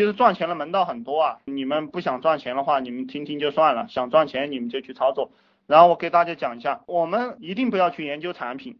其实赚钱的门道很多啊，你们不想赚钱的话，你们听听就算了；想赚钱，你们就去操作。然后我给大家讲一下，我们一定不要去研究产品。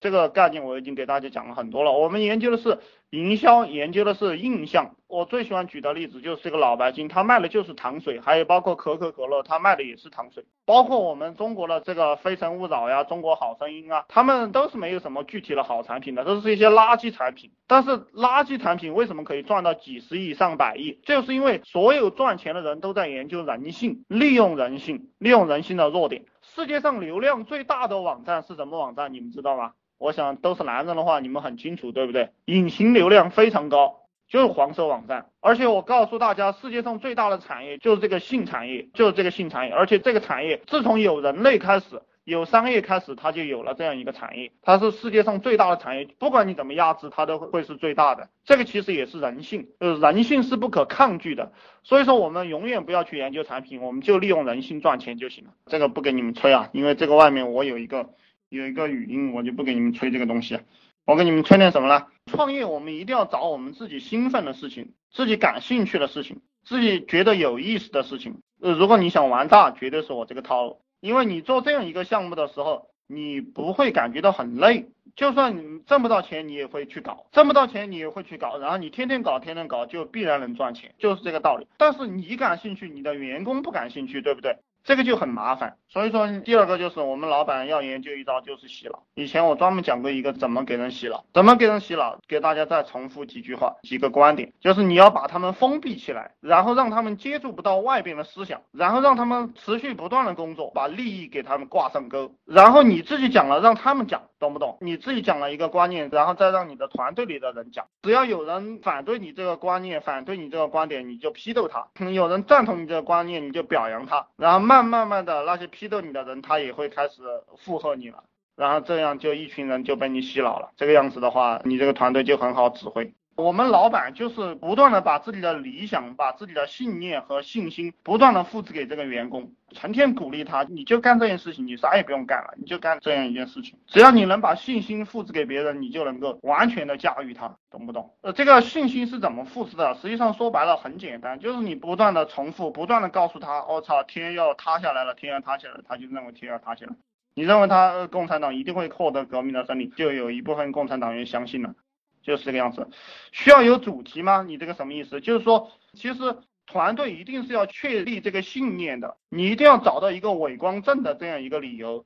这个概念我已经给大家讲了很多了。我们研究的是营销，研究的是印象。我最喜欢举的例子就是这个老白金，它卖的就是糖水，还有包括可口可乐，它卖的也是糖水。包括我们中国的这个非诚勿扰呀、中国好声音啊，他们都是没有什么具体的好产品的，都是一些垃圾产品。但是垃圾产品为什么可以赚到几十亿、上百亿？就是因为所有赚钱的人都在研究人性，利用人性，利用人性的弱点。世界上流量最大的网站是什么网站？你们知道吗？我想都是男人的话，你们很清楚，对不对？隐形流量非常高，就是黄色网站。而且我告诉大家，世界上最大的产业就是这个性产业，就是这个性产业。而且这个产业自从有人类开始，有商业开始，它就有了这样一个产业，它是世界上最大的产业。不管你怎么压制，它都会是最大的。这个其实也是人性，呃，人性是不可抗拒的。所以说，我们永远不要去研究产品，我们就利用人性赚钱就行了。这个不给你们吹啊，因为这个外面我有一个。有一个语音，我就不给你们吹这个东西，啊我给你们吹点什么呢？创业我们一定要找我们自己兴奋的事情，自己感兴趣的事情，自己觉得有意思的事情。呃，如果你想玩大，绝对是我这个套路，因为你做这样一个项目的时候，你不会感觉到很累，就算你挣不到钱，你也会去搞，挣不到钱你也会去搞，然后你天天搞，天天搞，就必然能赚钱，就是这个道理。但是你感兴趣，你的员工不感兴趣，对不对？这个就很麻烦，所以说第二个就是我们老板要研究一招，就是洗脑。以前我专门讲过一个怎么给人洗脑，怎么给人洗脑，给大家再重复几句话，几个观点，就是你要把他们封闭起来，然后让他们接触不到外边的思想，然后让他们持续不断的工作，把利益给他们挂上钩，然后你自己讲了，让他们讲，懂不懂？你自己讲了一个观念，然后再让你的团队里的人讲，只要有人反对你这个观念，反对你这个观点，你就批斗他；有人赞同你这个观念，你就表扬他，然后。慢慢慢的，那些批斗你的人，他也会开始附和你了，然后这样就一群人就被你洗脑了。这个样子的话，你这个团队就很好指挥。我们老板就是不断的把自己的理想、把自己的信念和信心不断的复制给这个员工，成天鼓励他，你就干这件事情，你啥也不用干了，你就干这样一件事情。只要你能把信心复制给别人，你就能够完全的驾驭他，懂不懂？呃，这个信心是怎么复制的？实际上说白了很简单，就是你不断的重复，不断的告诉他，我操，天要塌下来了，天要塌下来，他就认为天要塌下来。你认为他共产党一定会获得革命的胜利，就有一部分共产党员相信了。就是这个样子，需要有主题吗？你这个什么意思？就是说，其实团队一定是要确立这个信念的，你一定要找到一个伪光正的这样一个理由，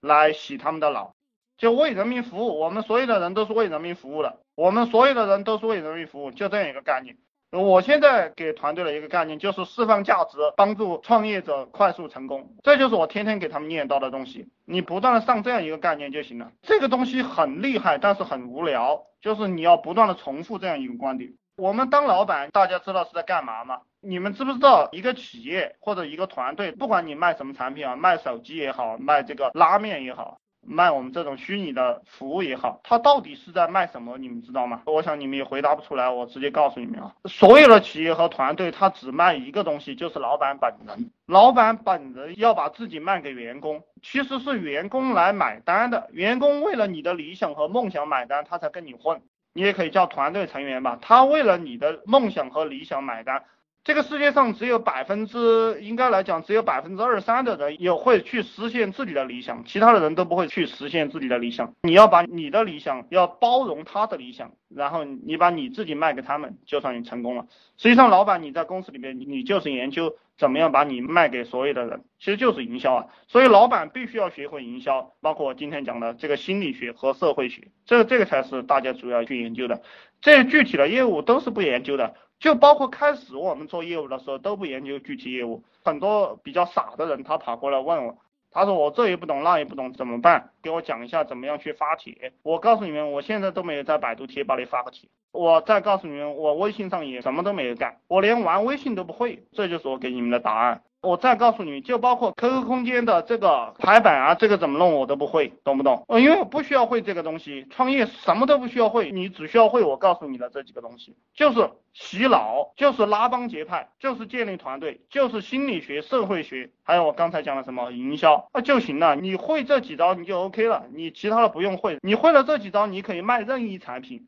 来洗他们的脑。就为人民服务，我们所有的人都是为人民服务的，我们所有的人都是为人民服务，就这样一个概念。我现在给团队的一个概念就是释放价值，帮助创业者快速成功，这就是我天天给他们念叨的东西。你不断的上这样一个概念就行了。这个东西很厉害，但是很无聊，就是你要不断的重复这样一个观点。我们当老板，大家知道是在干嘛吗？你们知不知道一个企业或者一个团队，不管你卖什么产品啊，卖手机也好，卖这个拉面也好。卖我们这种虚拟的服务也好，它到底是在卖什么？你们知道吗？我想你们也回答不出来，我直接告诉你们啊，所有的企业和团队，它只卖一个东西，就是老板本人。老板本人要把自己卖给员工，其实是员工来买单的。员工为了你的理想和梦想买单，他才跟你混。你也可以叫团队成员吧，他为了你的梦想和理想买单。这个世界上只有百分之，应该来讲只有百分之二三的人有会去实现自己的理想，其他的人都不会去实现自己的理想。你要把你的理想要包容他的理想，然后你把你自己卖给他们，就算你成功了。实际上，老板你在公司里面，你就是研究怎么样把你卖给所有的人，其实就是营销啊。所以，老板必须要学会营销，包括我今天讲的这个心理学和社会学，这这个才是大家主要去研究的。这具体的业务都是不研究的。就包括开始我们做业务的时候都不研究具体业务，很多比较傻的人他跑过来问我，他说我这也不懂那也不懂怎么办？给我讲一下怎么样去发帖。我告诉你们，我现在都没有在百度贴吧里发过帖。我再告诉你们，我微信上也什么都没有干，我连玩微信都不会。这就是我给你们的答案。我再告诉你，就包括 QQ 空间的这个排版啊，这个怎么弄我都不会，懂不懂？呃，因为我不需要会这个东西，创业什么都不需要会，你只需要会我告诉你的这几个东西，就是洗脑，就是拉帮结派，就是建立团队，就是心理学、社会学，还有我刚才讲的什么营销，啊就行了。你会这几招你就 OK 了，你其他的不用会，你会了这几招，你可以卖任意产品。